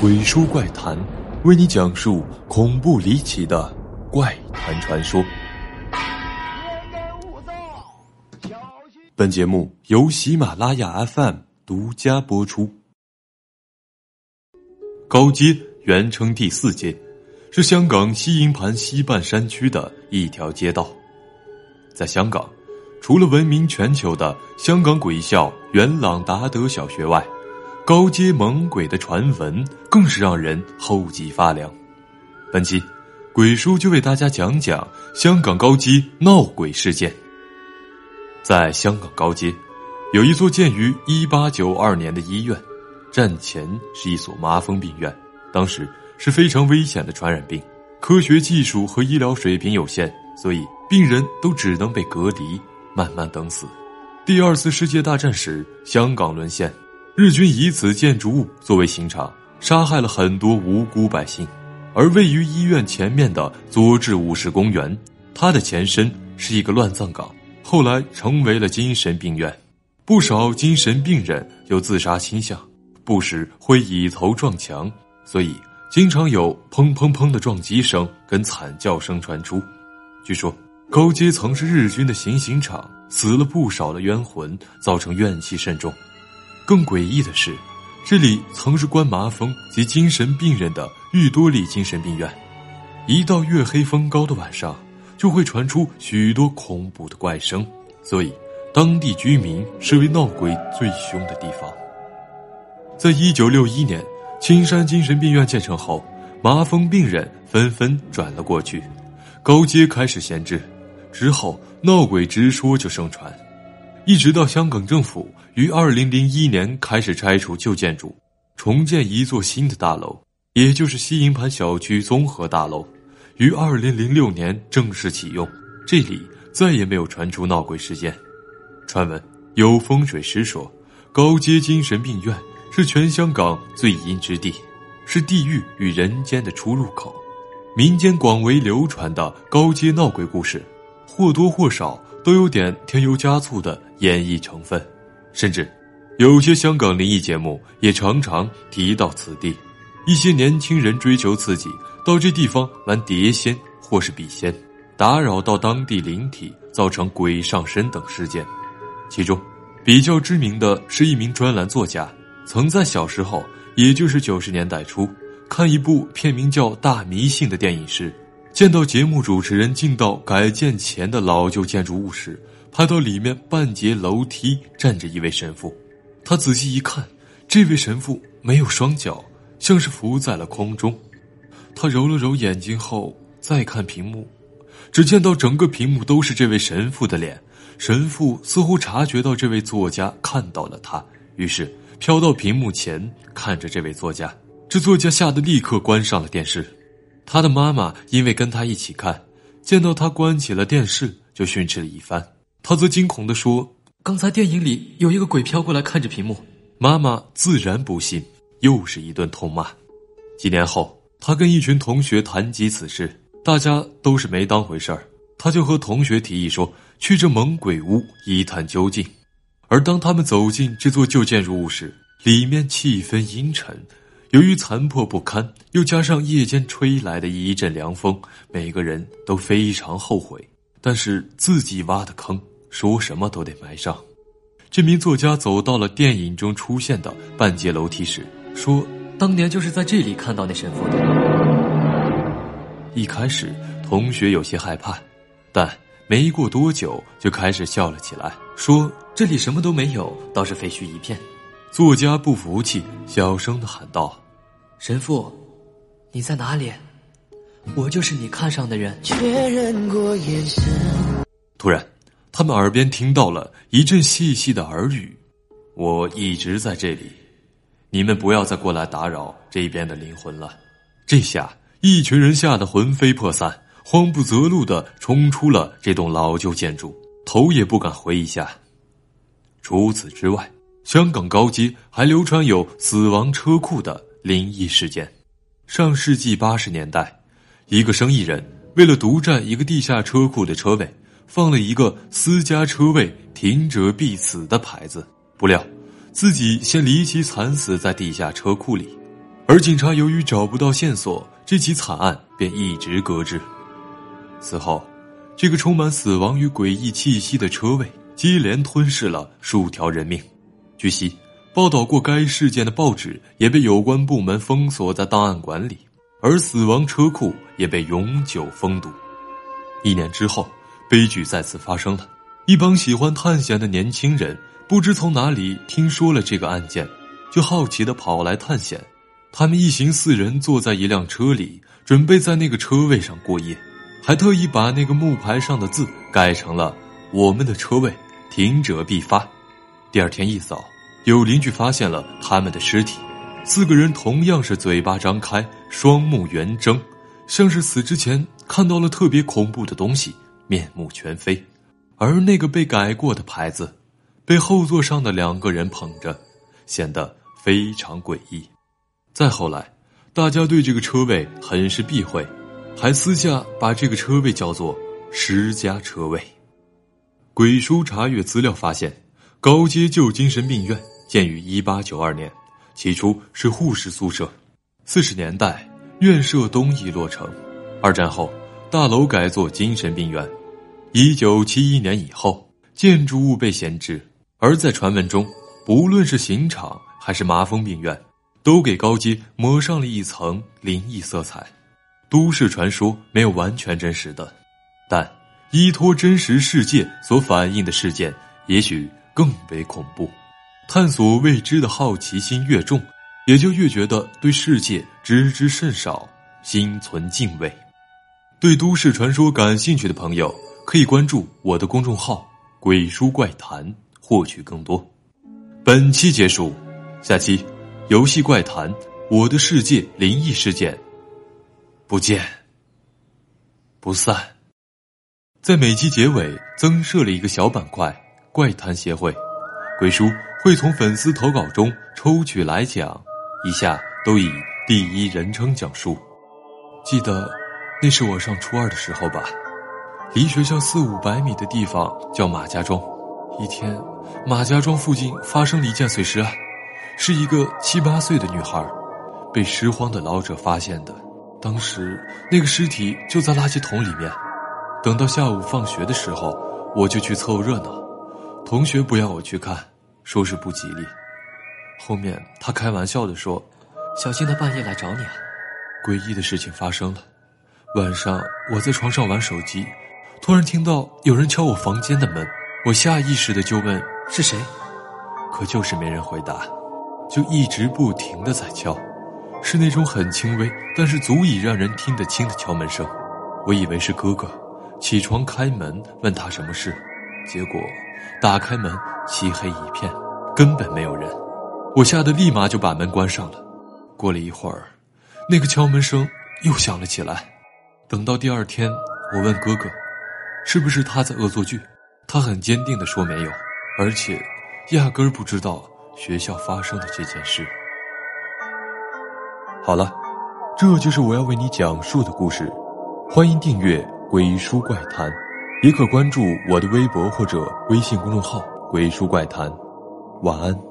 鬼书怪谈，为你讲述恐怖离奇的怪谈传说。本节目由喜马拉雅 FM 独家播出。高街原称第四街，是香港西营盘西半山区的一条街道。在香港，除了闻名全球的香港鬼校元朗达德小学外，高街猛鬼的传闻更是让人后脊发凉。本期鬼叔就为大家讲讲香港高街闹鬼事件。在香港高街，有一座建于一八九二年的医院，站前是一所麻风病院。当时是非常危险的传染病，科学技术和医疗水平有限，所以病人都只能被隔离，慢慢等死。第二次世界大战时，香港沦陷。日军以此建筑物作为刑场，杀害了很多无辜百姓。而位于医院前面的佐治五世公园，它的前身是一个乱葬岗，后来成为了精神病院。不少精神病人有自杀倾向，不时会以头撞墙，所以经常有砰砰砰的撞击声跟惨叫声传出。据说高阶曾是日军的行刑场，死了不少的冤魂，造成怨气甚重。更诡异的是，这里曾是关麻风及精神病人的玉多利精神病院。一到月黑风高的晚上，就会传出许多恐怖的怪声，所以当地居民视为闹鬼最凶的地方。在一九六一年，青山精神病院建成后，麻风病人纷纷转了过去，高街开始闲置，之后闹鬼之说就盛传。一直到香港政府于二零零一年开始拆除旧建筑，重建一座新的大楼，也就是西营盘小区综合大楼，于二零零六年正式启用。这里再也没有传出闹鬼事件。传闻有风水师说，高街精神病院是全香港最阴之地，是地狱与人间的出入口。民间广为流传的高街闹鬼故事，或多或少。都有点添油加醋的演绎成分，甚至有些香港灵异节目也常常提到此地。一些年轻人追求刺激，到这地方玩碟仙或是笔仙，打扰到当地灵体，造成鬼上身等事件。其中比较知名的是一名专栏作家，曾在小时候，也就是九十年代初，看一部片名叫《大迷信》的电影时。见到节目主持人进到改建前的老旧建筑物时，拍到里面半截楼梯站着一位神父。他仔细一看，这位神父没有双脚，像是浮在了空中。他揉了揉眼睛后，再看屏幕，只见到整个屏幕都是这位神父的脸。神父似乎察觉到这位作家看到了他，于是飘到屏幕前看着这位作家。这作家吓得立刻关上了电视。他的妈妈因为跟他一起看，见到他关起了电视，就训斥了一番。他则惊恐地说：“刚才电影里有一个鬼飘过来看着屏幕。”妈妈自然不信，又是一顿痛骂。几年后，他跟一群同学谈及此事，大家都是没当回事儿。他就和同学提议说：“去这猛鬼屋一探究竟。”而当他们走进这座旧建筑物时，里面气氛阴沉。由于残破不堪，又加上夜间吹来的一阵凉风，每个人都非常后悔。但是自己挖的坑，说什么都得埋上。这名作家走到了电影中出现的半截楼梯时，说：“当年就是在这里看到那神父的。”一开始，同学有些害怕，但没过多久就开始笑了起来，说：“这里什么都没有，倒是废墟一片。”作家不服气，小声的喊道：“神父，你在哪里？我就是你看上的人。”确认过眼神。突然，他们耳边听到了一阵细细的耳语：“我一直在这里，你们不要再过来打扰这边的灵魂了。”这下，一群人吓得魂飞魄散，慌不择路的冲出了这栋老旧建筑，头也不敢回一下。除此之外。香港高街还流传有死亡车库的灵异事件。上世纪八十年代，一个生意人为了独占一个地下车库的车位，放了一个“私家车位，停者必死”的牌子。不料，自己先离奇惨死在地下车库里。而警察由于找不到线索，这起惨案便一直搁置。此后，这个充满死亡与诡异气息的车位接连吞噬了数条人命。据悉，报道过该事件的报纸也被有关部门封锁在档案馆里，而死亡车库也被永久封堵。一年之后，悲剧再次发生了。一帮喜欢探险的年轻人不知从哪里听说了这个案件，就好奇的跑来探险。他们一行四人坐在一辆车里，准备在那个车位上过夜，还特意把那个木牌上的字改成了“我们的车位，停者必发”。第二天一早，有邻居发现了他们的尸体，四个人同样是嘴巴张开，双目圆睁，像是死之前看到了特别恐怖的东西，面目全非。而那个被改过的牌子，被后座上的两个人捧着，显得非常诡异。再后来，大家对这个车位很是避讳，还私下把这个车位叫做“十家车位”。鬼叔查阅资料发现，高街旧精神病院建于一八九二年，起初是护士宿舍。四十年代，院舍东翼落成。二战后，大楼改作精神病院。一九七一年以后，建筑物被闲置。而在传闻中，不论是刑场还是麻风病院。都给高街抹上了一层灵异色彩，都市传说没有完全真实的，但依托真实世界所反映的事件，也许更为恐怖。探索未知的好奇心越重，也就越觉得对世界知之甚少，心存敬畏。对都市传说感兴趣的朋友，可以关注我的公众号“鬼书怪谈”，获取更多。本期结束，下期。游戏怪谈，我的世界灵异事件，不见不散。在每集结尾增设了一个小板块“怪谈协会”，鬼叔会从粉丝投稿中抽取来讲，以下都以第一人称讲述。记得那是我上初二的时候吧，离学校四五百米的地方叫马家庄。一天，马家庄附近发生了一件碎尸案。是一个七八岁的女孩，被拾荒的老者发现的。当时那个尸体就在垃圾桶里面。等到下午放学的时候，我就去凑热闹。同学不要我去看，说是不吉利。后面他开玩笑的说：“小心他半夜来找你啊。”诡异的事情发生了。晚上我在床上玩手机，突然听到有人敲我房间的门。我下意识的就问：“是谁？”可就是没人回答。就一直不停的在敲，是那种很轻微，但是足以让人听得清的敲门声。我以为是哥哥，起床开门问他什么事，结果打开门漆黑一片，根本没有人。我吓得立马就把门关上了。过了一会儿，那个敲门声又响了起来。等到第二天，我问哥哥，是不是他在恶作剧？他很坚定的说没有，而且压根儿不知道。学校发生的这件事。好了，这就是我要为你讲述的故事。欢迎订阅《鬼书怪谈》，也可关注我的微博或者微信公众号“鬼书怪谈”。晚安。